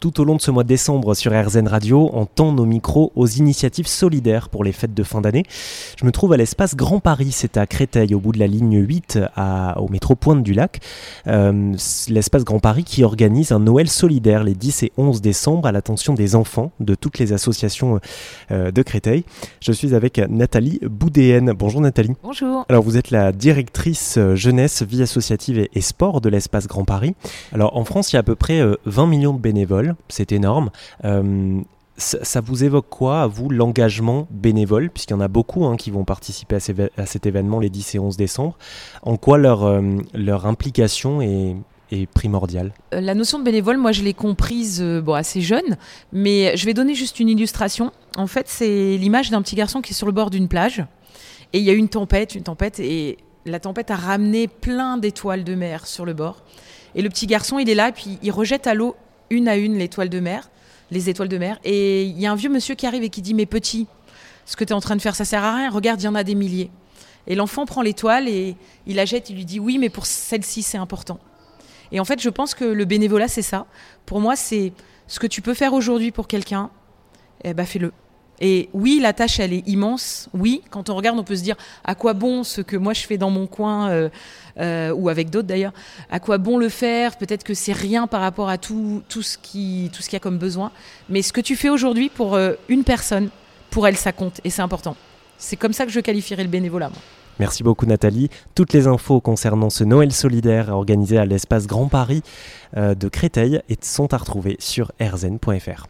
Tout au long de ce mois de décembre sur RZN Radio, on tend nos micros aux initiatives solidaires pour les fêtes de fin d'année. Je me trouve à l'espace Grand Paris, c'est à Créteil, au bout de la ligne 8, au métro Pointe du Lac. Euh, l'espace Grand Paris qui organise un Noël solidaire les 10 et 11 décembre à l'attention des enfants de toutes les associations euh, de Créteil. Je suis avec Nathalie Boudéenne. Bonjour Nathalie. Bonjour. Alors vous êtes la directrice euh, jeunesse, vie associative et, et sport de l'espace Grand Paris. Alors en France, il y a à peu près 20 millions de bénévoles c'est énorme. Euh, ça, vous évoque quoi, à vous, l'engagement bénévole, puisqu'il y en a beaucoup hein, qui vont participer à, cet événement les 10 et 11 décembre. En quoi leur, euh, leur implication est, primordiale? Euh, La notion de bénévole, moi je l'ai comprise assez jeune, mais je vais donner juste une illustration. En fait, c'est l'image d'un petit garçon qui est sur le bord d'une plage, et il y a une tempête, une tempête, et la tempête a ramené plein d'étoiles de mer sur le bord. Et le petit garçon, il est là, puis il rejette à l'eau une à une l'étoile de mer, les étoiles de mer. Et il y a un vieux monsieur qui arrive et qui dit Mais petit, ce que tu es en train de faire, ça sert à rien. Regarde, il y en a des milliers. Et l'enfant prend l'étoile et il la jette. Il lui dit Oui, mais pour celle-ci, c'est important. Et en fait, je pense que le bénévolat, c'est ça. Pour moi, c'est ce que tu peux faire aujourd'hui pour quelqu'un, eh ben, fais-le. Et oui, la tâche, elle est immense. Oui, quand on regarde, on peut se dire à quoi bon ce que moi je fais dans mon coin, euh, euh, ou avec d'autres d'ailleurs, à quoi bon le faire? Peut-être que c'est rien par rapport à tout, tout ce qu'il y a comme besoin. Mais ce que tu fais aujourd'hui pour euh, une personne, pour elle, ça compte et c'est important. C'est comme ça que je qualifierais le bénévolat. Merci beaucoup Nathalie. Toutes les infos concernant ce Noël solidaire organisé à l'espace Grand Paris de Créteil sont à retrouver sur rzn.fr.